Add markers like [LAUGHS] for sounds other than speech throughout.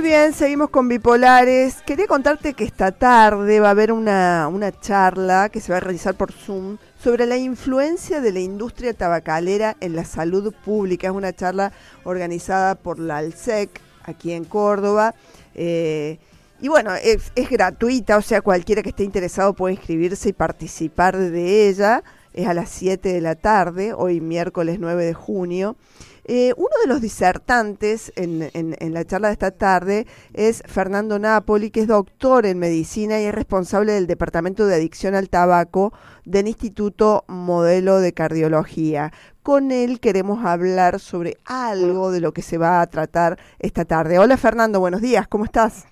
Muy bien, seguimos con bipolares. Quería contarte que esta tarde va a haber una, una charla que se va a realizar por Zoom sobre la influencia de la industria tabacalera en la salud pública. Es una charla organizada por la ALSEC aquí en Córdoba. Eh, y bueno, es, es, gratuita, o sea, cualquiera que esté interesado puede inscribirse y participar de ella. Es a las 7 de la tarde, hoy miércoles 9 de junio. Eh, uno de los disertantes en, en, la charla de esta tarde es Fernando Napoli, que es doctor en medicina y es responsable del Departamento de Adicción al Tabaco del Instituto Modelo de Cardiología. Con él queremos hablar sobre algo de lo que se va a tratar esta tarde. Hola Fernando, buenos días, ¿cómo estás?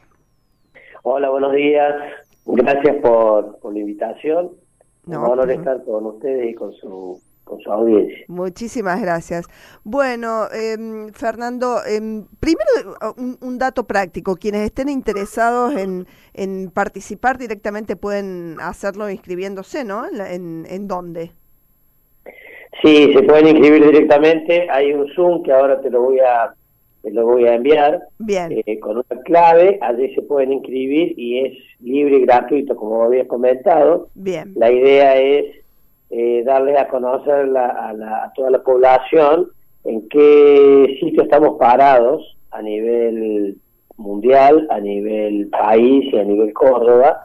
Hola, buenos días. Gracias por, por la invitación. No, Un honor estar con ustedes y con su con su audiencia. Muchísimas gracias. Bueno, eh, Fernando, eh, primero un, un, dato práctico. Quienes estén interesados en, en, participar directamente pueden hacerlo inscribiéndose, ¿no? ¿En, en dónde? Sí, se pueden inscribir directamente. Hay un Zoom que ahora te lo voy a te lo voy a enviar Bien. Eh, con una clave. Allí se pueden inscribir y es libre y gratuito, como habías comentado. Bien. La idea es eh, darle a conocer a, toda la población en qué sitio estamos parados a nivel mundial, a nivel país y a nivel Córdoba,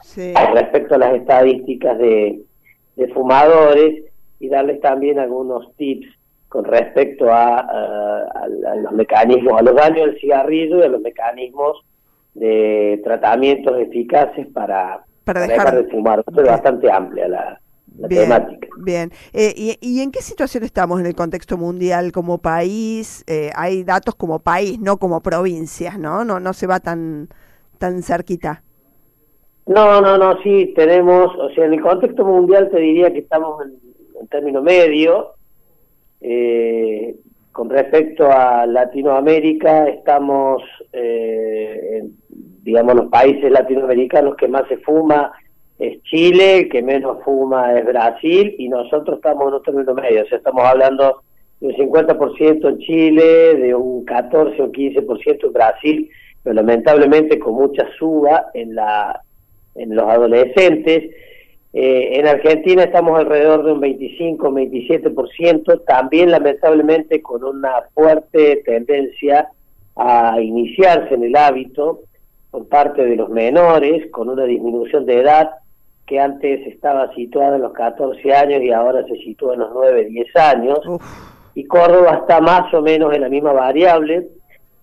respecto a las estadísticas de, fumadores y darles también algunos tips con respecto a, los mecanismos, a los daños del cigarrillo y a los mecanismos de tratamientos eficaces para, dejar, de fumar. Esto es bastante amplia la, bien, Bien. Eh, y, y, en qué situación estamos en el contexto mundial como país? Eh, hay datos como país, no como provincias, ¿no? No, no se va tan, tan cerquita. No, no, no, sí, tenemos, o sea, en el contexto mundial te diría que estamos en, en término medio. Eh, con respecto a Latinoamérica, estamos, eh, digamos, los países latinoamericanos que más se fuma es Chile, el que menos fuma es Brasil y nosotros estamos en un término medio, o sea, estamos hablando de un 50% en Chile, de un 14 o 15% en Brasil, pero lamentablemente con mucha suba en, la, en los adolescentes. Eh, en Argentina estamos alrededor de un 25 27%, también lamentablemente con una fuerte tendencia a iniciarse en el hábito por parte de los menores, con una disminución de edad que antes estaba situada en los 14 años y ahora se sitúa en los 9, 10 años. Y Córdoba está más o menos en la misma variable.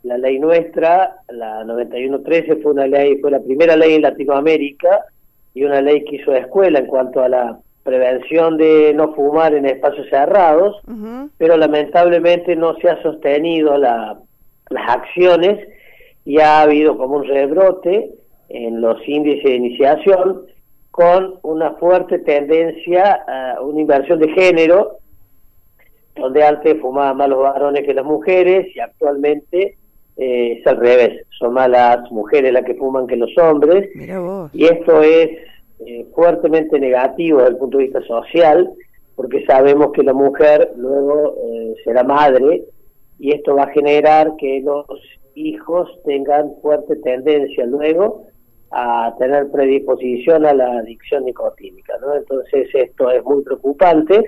La ley nuestra, la 9113, fue una ley, fue la primera ley en Latinoamérica y una ley que hizo escuela en cuanto a la prevención de no fumar en espacios cerrados, pero lamentablemente no se ha sostenido la, las acciones y ha habido como un rebrote en los índices de iniciación con una fuerte tendencia a una inversión de género, donde antes fumaban más los varones que las mujeres y actualmente eh, es al revés, son más las mujeres las que fuman que los hombres. Y esto es eh, fuertemente negativo desde el punto de vista social, porque sabemos que la mujer luego eh, será madre y esto va a generar que los hijos tengan fuerte tendencia luego a tener predisposición a la adicción nicotínica. ¿no? Entonces esto es muy preocupante,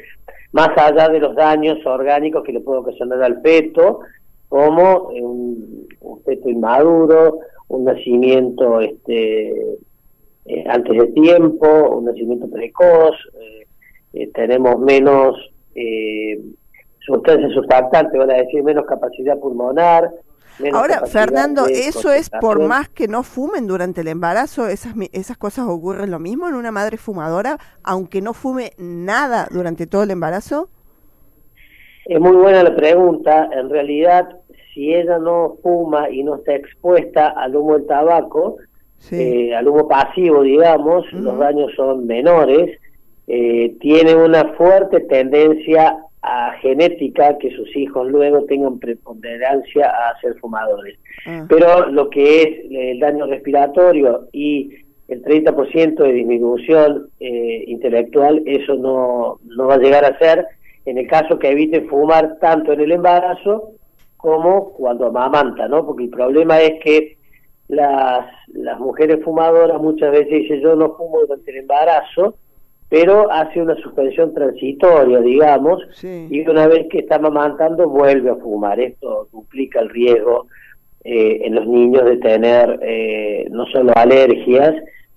más allá de los daños orgánicos que le puede ocasionar al feto, como un, feto inmaduro, un nacimiento este, eh, antes de tiempo, un nacimiento precoz, eh, eh, tenemos menos sustancias surfactantes, van a decir menos capacidad pulmonar, Ahora, Fernando, ¿eso es por más que no fumen durante el embarazo? ¿Esas, ¿Esas cosas ocurren lo mismo en una madre fumadora, aunque no fume nada durante todo el embarazo? Es muy buena la pregunta. En realidad, si ella no fuma y no está expuesta al humo del tabaco, eh, al humo pasivo, digamos, los daños son menores. Eh, tiene una fuerte tendencia a genética que sus hijos luego tengan preponderancia a ser fumadores. Ah. Pero lo que es el daño respiratorio y el 30% de disminución eh, intelectual, eso no, no va a llegar a ser en el caso que eviten fumar tanto en el embarazo como cuando amamanta, ¿no? Porque el problema es que las, las mujeres fumadoras muchas veces dicen yo no fumo durante el embarazo, pero hace una suspensión transitoria, digamos, y una vez que está mamantando vuelve a fumar. Esto duplica el riesgo eh, en los niños de tener eh, no solo alergias,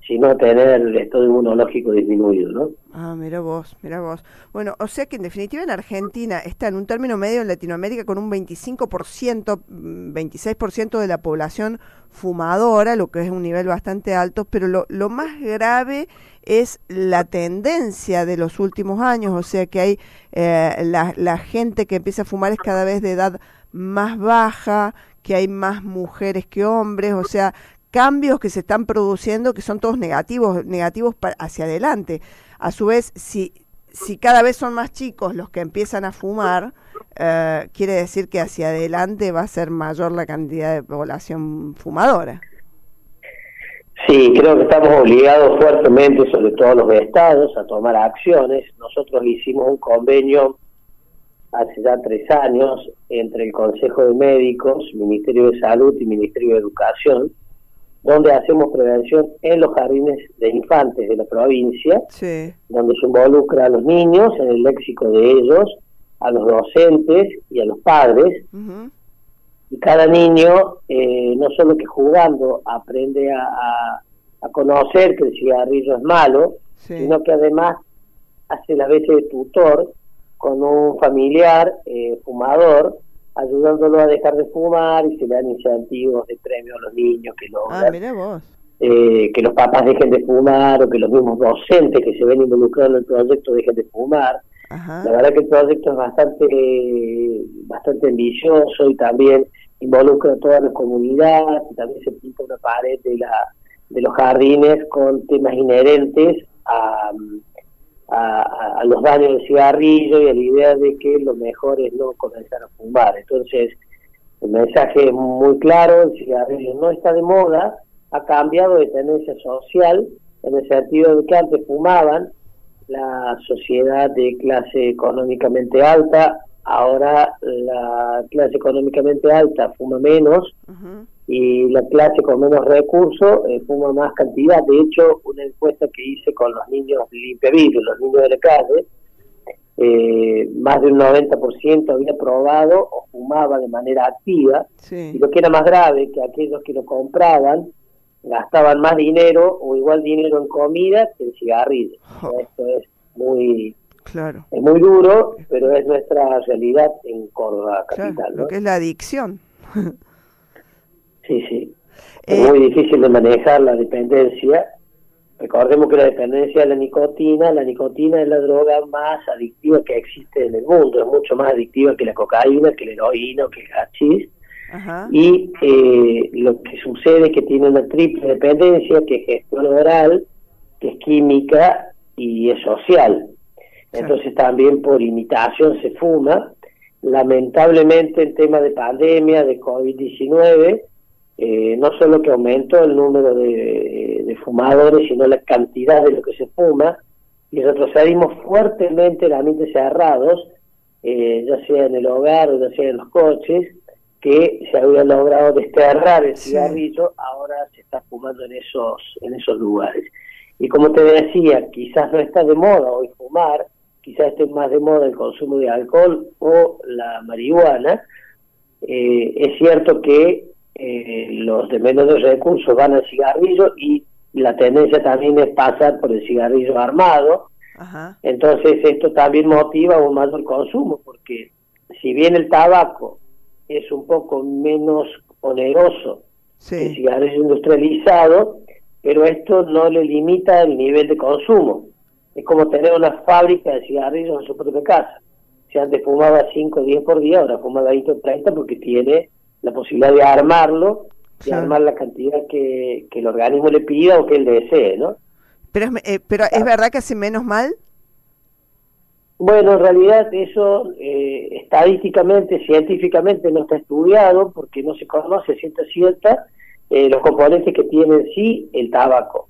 sino tener el estado inmunológico disminuido, ¿no? Ah, mira vos, mira vos. Bueno, o sea que en definitiva en Argentina está en un término medio en Latinoamérica con un 25%, 26% mm, de la población fumadora, lo que es un nivel bastante alto, pero lo, lo más grave es la tendencia de los últimos años, o sea que hay eh, la, la gente que empieza a fumar es cada vez de edad más baja, que hay más mujeres que hombres, o sea, cambios que se están produciendo que son todos negativos, negativos hacia adelante. A su vez, si, si cada vez son más chicos los que empiezan a fumar, eh, quiere decir que hacia adelante va a ser mayor la cantidad de población fumadora. Sí, creo que estamos obligados fuertemente, sobre todo los estados, a tomar acciones. Nosotros hicimos un convenio hace ya tres años entre el Consejo de Médicos, Ministerio de Salud y Ministerio de Educación, donde hacemos prevención en los jardines de infantes de la provincia, donde se involucra a los niños en el léxico de ellos, a los docentes y a los padres. Y cada niño, eh, no solo que jugando, aprende a, conocer que el cigarrillo es malo, sino que además hace la veces de tutor con un familiar eh, fumador ayudándolo a dejar de fumar y se le dan incentivos de premio a los niños que ah, Eh, que los papás dejen de fumar o que los mismos docentes que se ven involucrados en el proyecto dejen de fumar. La verdad que el proyecto es bastante bastante ambicioso y también involucra a toda la comunidad y también se pinta una pared de la de los jardines con temas inherentes a a, los daños del cigarrillo y a la idea de que lo mejor es no comenzar a fumar. Entonces, el mensaje es muy claro, el cigarrillo no está de moda, ha cambiado de tendencia social, en el sentido de que antes fumaban la sociedad de clase económicamente alta, ahora la clase económicamente alta fuma menos, y la clase con menos recursos eh, fuma más cantidad. De hecho, una encuesta que hice con los niños limpiavidrios, los niños de la calle, eh, más de un 90% había probado o fumaba de manera activa. Y lo que era más grave, que aquellos que lo compraban gastaban más dinero o igual dinero en comida que en cigarrillos. Esto es muy... Claro. Es muy duro, pero es nuestra realidad en Córdoba capital. Lo que es la adicción. [LAUGHS] Sí, sí. Es eh, muy difícil de manejar la dependencia. Recordemos que la dependencia de la nicotina, la nicotina es la droga más adictiva que existe en el mundo, es mucho más adictiva que la cocaína, que el heroína, que el hachís. Y eh, lo que sucede es que tiene una triple dependencia, que es gestión oral, que es química y es social. Entonces también por imitación se fuma. Lamentablemente en tema de pandemia, de COVID-19, eh, no solo que aumentó el número de, fumadores, sino la cantidad de lo que se fuma, y retrocedimos fuertemente en ambientes cerrados, eh, ya sea en el hogar o ya sea en los coches, que se había logrado desterrar el cigarrillo, ahora se está fumando en esos, en esos lugares. Y como te decía, quizás no está de moda hoy fumar, quizás esté más de moda el consumo de alcohol o la marihuana. Eh, es cierto que eh, los de menos recursos van al cigarrillo y la tendencia también es pasar por el cigarrillo armado. Entonces esto también motiva un mayor consumo, porque si bien el tabaco es un poco menos oneroso que el cigarrillo industrializado, pero esto no le limita el nivel de consumo. Es como tener una fábrica de cigarrillos en su propia casa. Si antes fumaba 5 o 10 por día, ahora fuma 20 o 30 porque tiene la posibilidad de armarlo y armar la cantidad que, el organismo le pida o que él desee, ¿no? Pero, eh, pero ¿es verdad que hace menos mal? Bueno, en realidad eso eh, estadísticamente, científicamente no está estudiado porque no se conoce cierta cierta eh, los componentes que tiene en sí el tabaco.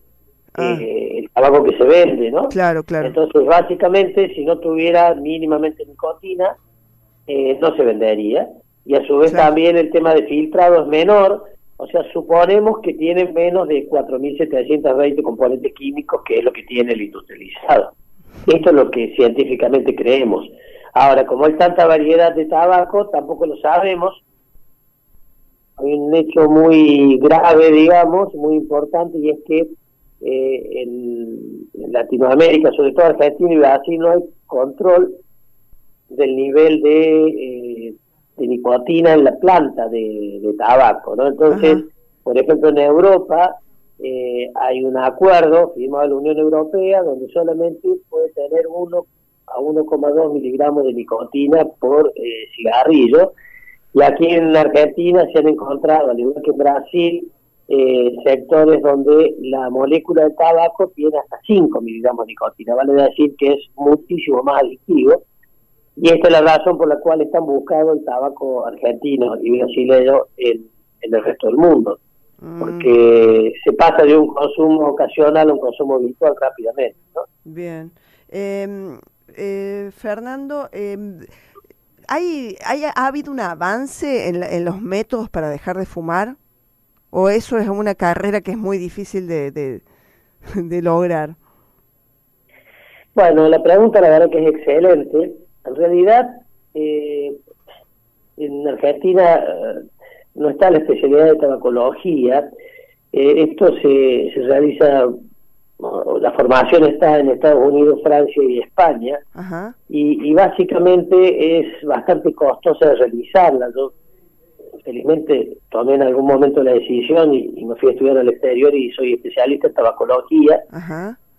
Ah. el tabaco que se vende, ¿no? Claro, claro. Entonces, básicamente, si no tuviera mínimamente nicotina, no se vendería y a su vez también el tema de filtrado es menor, o sea, suponemos que tiene menos de 4.720 componentes químicos, que es lo que tiene el industrializado. Esto es lo que científicamente creemos. Ahora, como hay tanta variedad de tabaco, tampoco lo sabemos. Hay un hecho muy grave, digamos, muy importante, y es que eh, en, Latinoamérica, sobre todo Argentina y Brasil, no hay control del nivel de, eh, de nicotina en la planta de, tabaco, ¿no? Entonces, por ejemplo, en Europa eh, hay un acuerdo firmado en la Unión Europea donde solamente puede tener uno a 1,2 miligramos de nicotina por eh, cigarrillo. Y aquí en Argentina se han encontrado, al igual que en Brasil, eh, sectores donde la molécula de tabaco tiene hasta 5 miligramos de nicotina. Vale decir que es muchísimo más adictivo. Y esta es la razón por la cual están buscando el tabaco argentino y brasileño en, en el resto del mundo. Mm. Porque se pasa de un consumo ocasional a un consumo habitual rápidamente. ¿no? Bien. Em, eh, Fernando, eh, ¿hay, hay, ¿ha habido un avance en, en, los métodos para dejar de fumar? ¿O eso es una carrera que es muy difícil de, de, lograr? Bueno, la pregunta la verdad que es excelente. En realidad, eh, en Argentina eh, no está la especialidad de tabacología. Eh, esto se, se realiza la formación está en Estados Unidos, Francia y España, Y, básicamente es bastante costosa de realizarla. Yo felizmente tomé en algún momento la decisión y, me fui a estudiar al exterior y soy especialista en tabacología.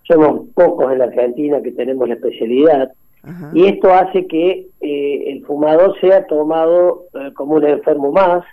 Somos pocos en la Argentina que tenemos la especialidad. Y esto hace que eh, el fumador sea tomado eh, como un enfermo más,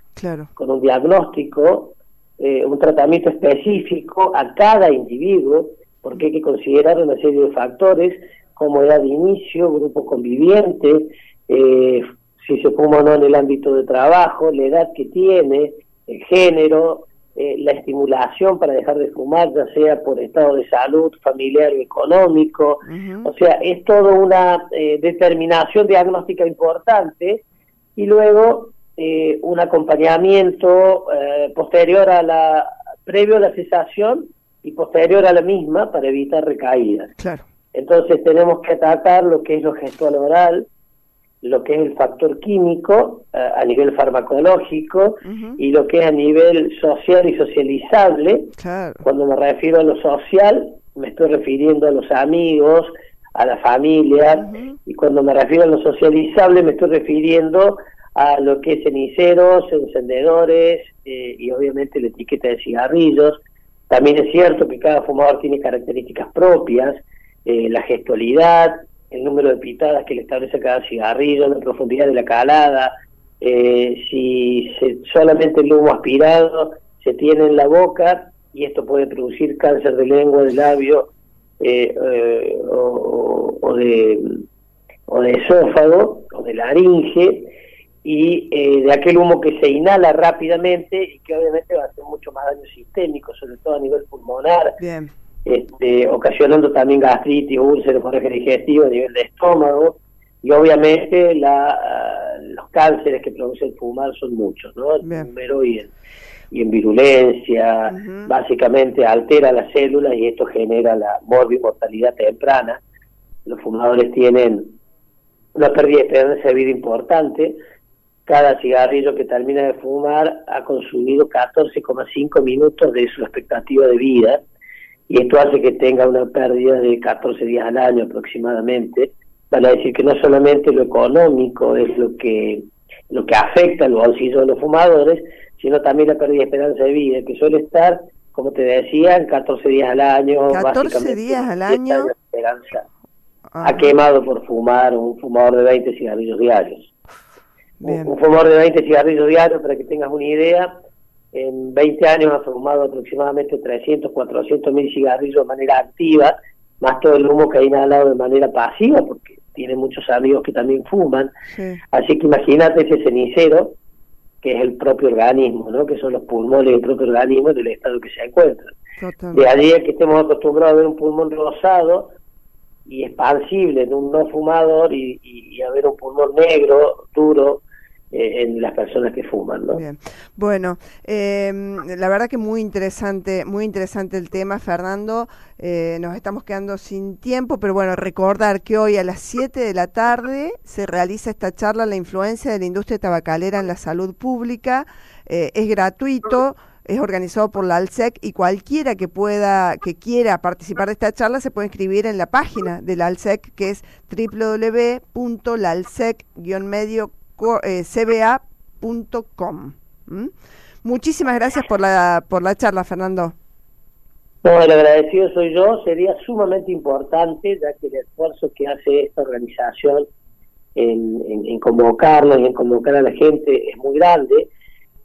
con un diagnóstico eh, un tratamiento específico a cada individuo, porque hay que considerar una serie de factores como edad de inicio, grupo conviviente, eh, si se fuma o no en el ámbito de trabajo, la edad que tiene, el género, eh, la estimulación para dejar de fumar, ya sea por estado de salud, familiar o económico. O sea, es toda una determinación diagnóstica importante y luego eh, un acompañamiento eh, posterior a la, previo a la cesación y posterior a la misma para evitar recaídas. Claro. Entonces tenemos que atacar lo que es lo gestual oral, lo que es el factor químico eh, a nivel farmacológico y lo que es a nivel social y socializable. Cuando me refiero a lo social, me estoy refiriendo a los amigos, a la familia, y cuando me refiero a lo socializable, me estoy refiriendo a lo que es ceniceros, encendedores eh, y obviamente la etiqueta de cigarrillos. También es cierto que cada fumador tiene características propias, eh, la gestualidad, el número de pitadas que le establece cada cigarrillo, la profundidad de la calada, eh, si solamente el humo aspirado se tiene en la boca y esto puede producir cáncer de lengua, de labio o, o, de, o de esófago o de laringe y eh, de aquel humo que se inhala rápidamente y que obviamente va a hacer mucho más daño sistémico, sobre todo a nivel pulmonar, Este, ocasionando también gastritis, úlceras, eje digestivo a nivel de estómago, y obviamente la, los cánceres que produce el fumar son muchos, ¿no? El número y en, y en virulencia, básicamente altera las células y esto genera la mortalidad temprana. Los fumadores tienen una pérdida de esperanza de vida importante, cada cigarrillo que termina de fumar ha consumido 14,5 minutos de su expectativa de vida y esto hace que tenga una pérdida de 14 días al año aproximadamente. Vale decir que no solamente lo económico es lo que lo que afecta al bolsillo de los fumadores, sino también la pérdida de esperanza de vida, que suele estar, como te decía, en 14 días al año. 14 días al año. Esperanza. Ha quemado por fumar un fumador de 20 cigarrillos diarios. Un, fumador de 20 cigarrillos diarios, para que tengas una idea, en 20 años ha fumado aproximadamente 300, 400 mil cigarrillos de manera activa, más todo el humo que ha inhalado de manera pasiva, porque tiene muchos amigos que también fuman. Así que imagínate ese cenicero, que es el propio organismo, ¿no? que son los pulmones del propio organismo del estado que se encuentra. De allí que estemos acostumbrados a ver un pulmón rosado y expansible en un no fumador y, y, a ver un pulmón negro, duro, en las personas que fuman. ¿no? Bueno, em, la verdad que muy interesante, muy interesante el tema, Fernando. Eh, nos estamos quedando sin tiempo, pero bueno, recordar que hoy a las 7 de la tarde se realiza esta charla, la influencia de la industria tabacalera en la salud pública. Eh, es gratuito es organizado por la ALSEC y cualquiera que pueda, que quiera participar de esta charla se puede inscribir en la página de la ALSEC que es www.lalsec-medio cba.com. Muchísimas gracias por la, por la charla, Fernando. No, el agradecido soy yo. Sería sumamente importante, ya que el esfuerzo que hace esta organización en, en, convocarnos y en convocar a la gente es muy grande.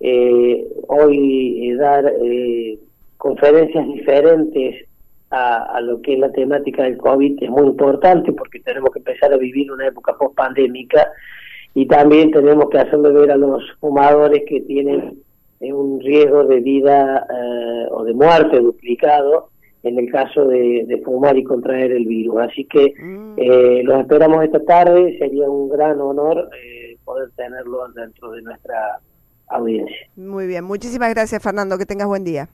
Eh, hoy eh, dar eh, conferencias diferentes a, a, lo que es la temática del COVID es muy importante porque tenemos que empezar a vivir una época post pandémica y también tenemos que hacerle ver a los fumadores que tienen eh, un riesgo de vida eh, o de muerte duplicado en el caso de, fumar y contraer el virus. Así que mm. eh, los esperamos esta tarde, sería un gran honor eh, poder tenerlo dentro de nuestra audiencia. Muy bien, muchísimas gracias Fernando, que tengas buen día.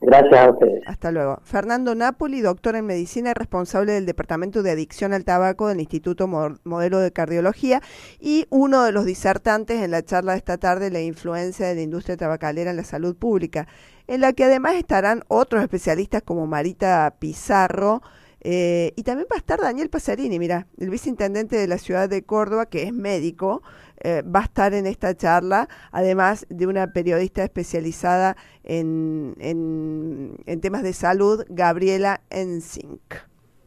Gracias a ustedes. Hasta luego. Fernando Napoli, doctor en medicina y responsable del Departamento de Adicción al Tabaco del Instituto Modelo de Cardiología y uno de los disertantes en la charla de esta tarde, la influencia de la industria tabacalera en la salud pública, en la que además estarán otros especialistas como Marita Pizarro, eh, y también va a estar Daniel Pasarini, mira, el viceintendente de la ciudad de Córdoba, que es médico, eh, va a estar en esta charla, además de una periodista especializada en, en, en temas de salud, Gabriela Ensink.